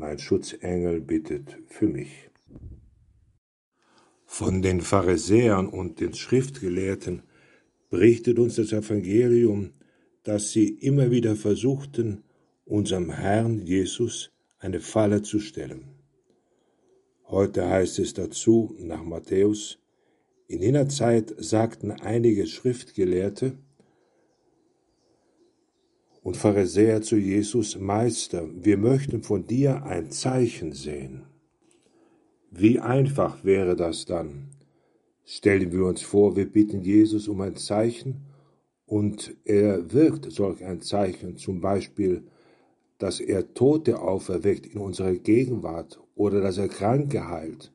mein Schutzengel bittet für mich. Von den Pharisäern und den Schriftgelehrten berichtet uns das Evangelium, dass sie immer wieder versuchten, unserem Herrn Jesus eine Falle zu stellen. Heute heißt es dazu nach Matthäus, in jener Zeit sagten einige Schriftgelehrte, und Pharisäer zu Jesus, Meister, wir möchten von dir ein Zeichen sehen. Wie einfach wäre das dann? Stellen wir uns vor, wir bitten Jesus um ein Zeichen und er wirkt solch ein Zeichen, zum Beispiel, dass er Tote auferweckt in unserer Gegenwart oder dass er Kranke heilt.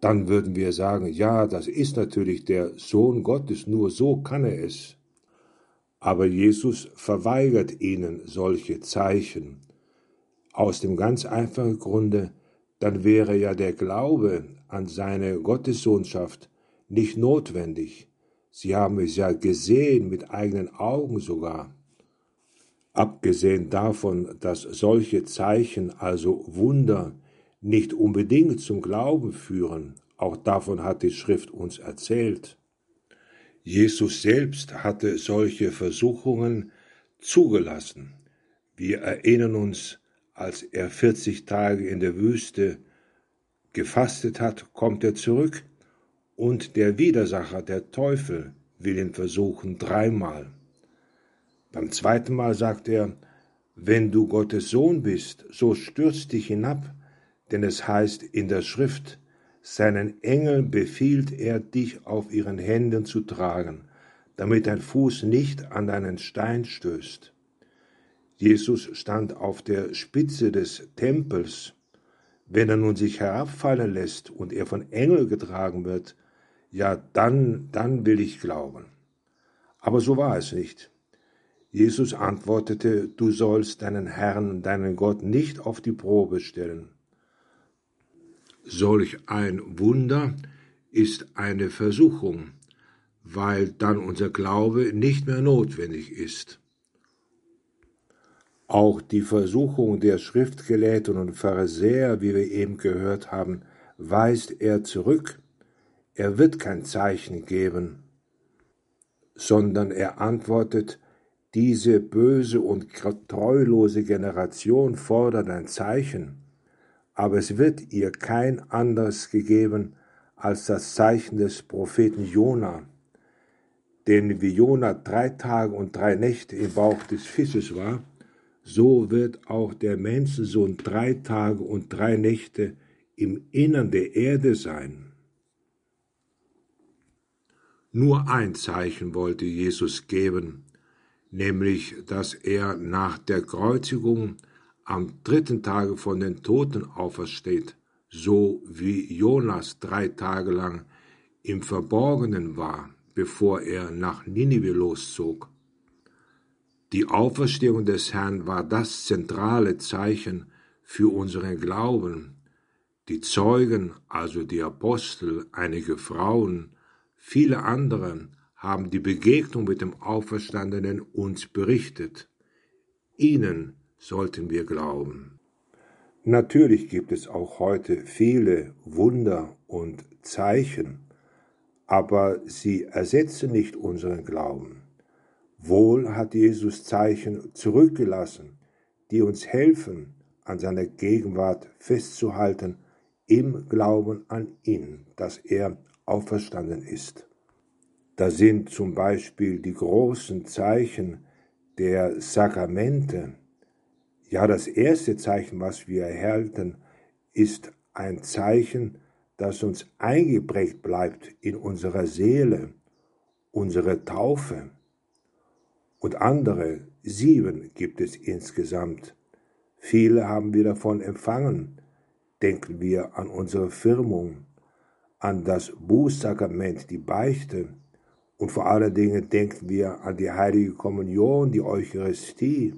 Dann würden wir sagen, ja, das ist natürlich der Sohn Gottes, nur so kann er es. Aber Jesus verweigert ihnen solche Zeichen. Aus dem ganz einfachen Grunde, dann wäre ja der Glaube an seine Gottessohnschaft nicht notwendig. Sie haben es ja gesehen, mit eigenen Augen sogar. Abgesehen davon, dass solche Zeichen, also Wunder, nicht unbedingt zum Glauben führen, auch davon hat die Schrift uns erzählt. Jesus selbst hatte solche Versuchungen zugelassen. Wir erinnern uns, als er 40 Tage in der Wüste gefastet hat, kommt er zurück und der Widersacher, der Teufel, will ihn versuchen dreimal. Beim zweiten Mal sagt er, wenn du Gottes Sohn bist, so stürz dich hinab, denn es heißt in der Schrift, seinen Engeln befiehlt er, dich auf ihren Händen zu tragen, damit dein Fuß nicht an einen Stein stößt. Jesus stand auf der Spitze des Tempels. Wenn er nun sich herabfallen lässt und er von Engeln getragen wird, ja, dann, dann will ich glauben. Aber so war es nicht. Jesus antwortete, du sollst deinen Herrn, deinen Gott nicht auf die Probe stellen. Solch ein Wunder ist eine Versuchung, weil dann unser Glaube nicht mehr notwendig ist. Auch die Versuchung der Schriftgelehrten und Pharisäer, wie wir eben gehört haben, weist er zurück. Er wird kein Zeichen geben, sondern er antwortet, diese böse und treulose Generation fordert ein Zeichen aber es wird ihr kein anderes gegeben als das Zeichen des Propheten Jona. Denn wie Jona drei Tage und drei Nächte im Bauch des Fisches war, so wird auch der Menschensohn drei Tage und drei Nächte im Innern der Erde sein. Nur ein Zeichen wollte Jesus geben, nämlich dass er nach der Kreuzigung am dritten Tage von den Toten aufersteht, so wie Jonas drei Tage lang im Verborgenen war, bevor er nach Ninive loszog. Die Auferstehung des Herrn war das zentrale Zeichen für unseren Glauben. Die Zeugen, also die Apostel, einige Frauen, viele andere haben die Begegnung mit dem Auferstandenen uns berichtet. Ihnen sollten wir glauben. Natürlich gibt es auch heute viele Wunder und Zeichen, aber sie ersetzen nicht unseren Glauben. Wohl hat Jesus Zeichen zurückgelassen, die uns helfen, an seiner Gegenwart festzuhalten, im Glauben an ihn, dass er auferstanden ist. Da sind zum Beispiel die großen Zeichen der Sakramente, ja, das erste Zeichen, was wir erhalten, ist ein Zeichen, das uns eingeprägt bleibt in unserer Seele, unsere Taufe. Und andere, sieben gibt es insgesamt. Viele haben wir davon empfangen. denken wir an unsere Firmung, an das Bußsakrament, die Beichte und vor allen Dingen denken wir an die heilige Kommunion, die Eucharistie.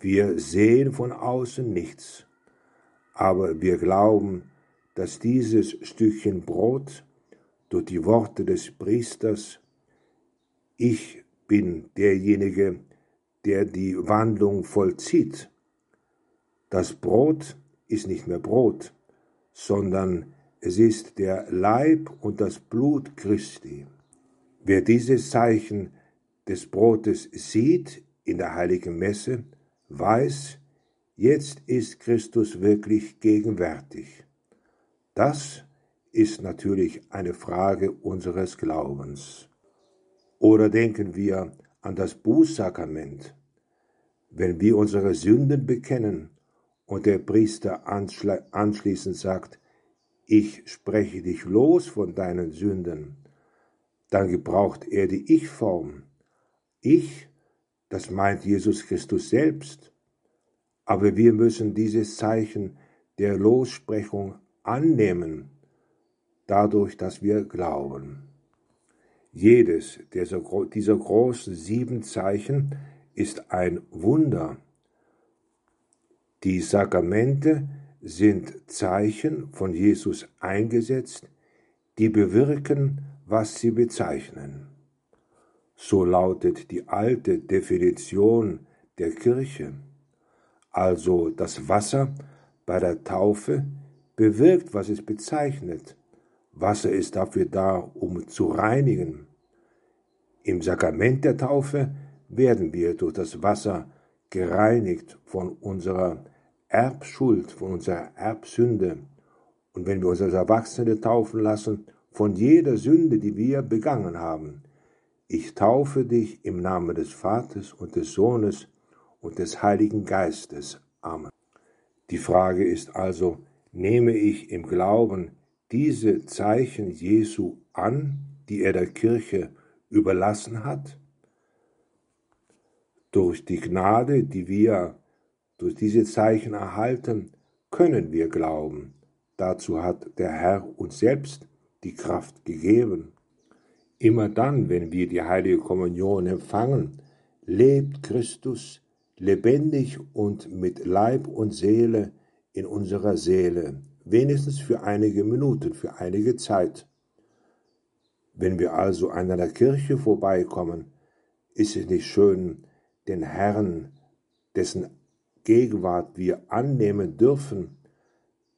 Wir sehen von außen nichts, aber wir glauben, dass dieses Stückchen Brot durch die Worte des Priesters, ich bin derjenige, der die Wandlung vollzieht. Das Brot ist nicht mehr Brot, sondern es ist der Leib und das Blut Christi. Wer dieses Zeichen des Brotes sieht in der heiligen Messe, weiß, jetzt ist Christus wirklich gegenwärtig. Das ist natürlich eine Frage unseres Glaubens. Oder denken wir an das Bußsakrament. Wenn wir unsere Sünden bekennen und der Priester anschließend sagt, ich spreche dich los von deinen Sünden, dann gebraucht er die Ich-Form. Ich, das meint Jesus Christus selbst. Aber wir müssen dieses Zeichen der Lossprechung annehmen, dadurch, dass wir glauben. Jedes dieser, großen sieben Zeichen ist ein Wunder. Die Sakramente sind Zeichen von Jesus eingesetzt, die bewirken, was sie bezeichnen. So lautet die alte Definition der Kirche. Also das Wasser bei der Taufe bewirkt, was es bezeichnet. Wasser ist dafür da, um zu reinigen. Im Sakrament der Taufe werden wir durch das Wasser gereinigt von unserer Erbschuld, von unserer Erbsünde. Und wenn wir uns als Erwachsene taufen lassen, von jeder Sünde, die wir begangen haben. Ich taufe dich im Namen des Vaters und des Sohnes und des Heiligen Geistes. Amen. Die Frage ist also, nehme ich im Glauben diese Zeichen Jesu an, die er der Kirche überlassen hat? Durch die Gnade, die wir durch diese Zeichen erhalten, können wir glauben. Dazu hat der Herr uns selbst die Kraft gegeben. Immer dann, wenn wir die heilige Kommunion empfangen, lebt Christus lebendig und mit Leib und Seele in unserer Seele, wenigstens für einige Minuten, für einige Zeit. Wenn wir also an einer Kirche vorbeikommen, ist es nicht schön, den Herrn, dessen Gegenwart wir annehmen dürfen,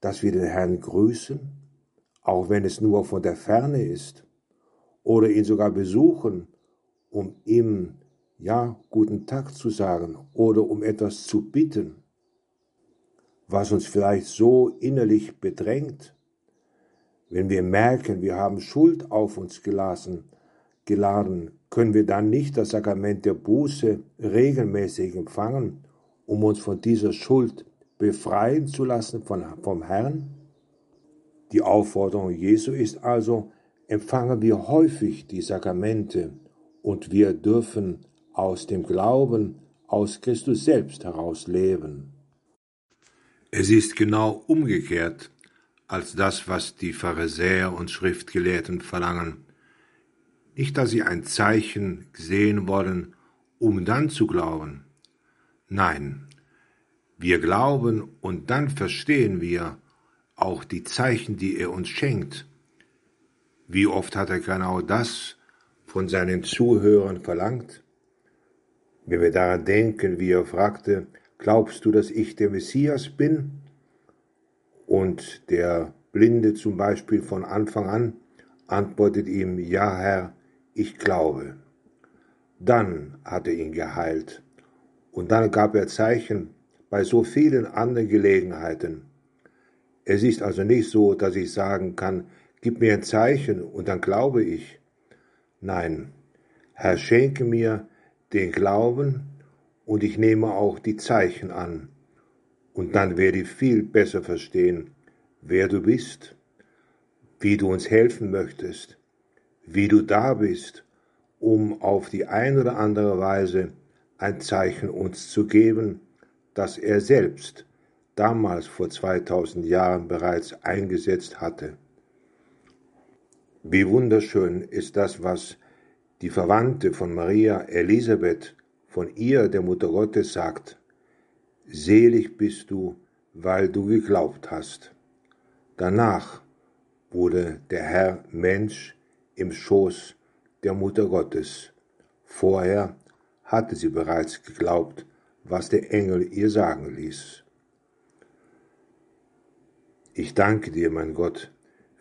dass wir den Herrn grüßen, auch wenn es nur von der Ferne ist, oder ihn sogar besuchen, um ihm ja guten Tag zu sagen oder um etwas zu bitten, was uns vielleicht so innerlich bedrängt, wenn wir merken, wir haben Schuld auf uns gelassen, geladen, können wir dann nicht das Sakrament der Buße regelmäßig empfangen, um uns von dieser Schuld befreien zu lassen von, vom Herrn? Die Aufforderung Jesu ist also, empfangen wir häufig die Sakramente und wir dürfen aus dem Glauben aus Christus selbst heraus leben. Es ist genau umgekehrt als das, was die Pharisäer und Schriftgelehrten verlangen. Nicht, dass sie ein Zeichen sehen wollen, um dann zu glauben. Nein, wir glauben und dann verstehen wir, auch die Zeichen, die er uns schenkt. Wie oft hat er genau das von seinen Zuhörern verlangt? Wenn wir daran denken, wie er fragte, glaubst du, dass ich der Messias bin? Und der Blinde zum Beispiel von Anfang an antwortet ihm, ja Herr, ich glaube. Dann hat er ihn geheilt. Und dann gab er Zeichen bei so vielen anderen Gelegenheiten. Es ist also nicht so, dass ich sagen kann, gib mir ein Zeichen und dann glaube ich. Nein, Herr, schenke mir den Glauben und ich nehme auch die Zeichen an. Und dann werde ich viel besser verstehen, wer du bist, wie du uns helfen möchtest, wie du da bist, um auf die eine oder andere Weise ein Zeichen uns zu geben, dass er selbst damals vor 2000 Jahren bereits eingesetzt hatte. Wie wunderschön ist das, was die Verwandte von Maria Elisabeth von ihr, der Mutter Gottes, sagt. Selig bist du, weil du geglaubt hast. Danach wurde der Herr Mensch im Schoß der Mutter Gottes. Vorher hatte sie bereits geglaubt, was der Engel ihr sagen ließ. Ich danke dir, mein Gott,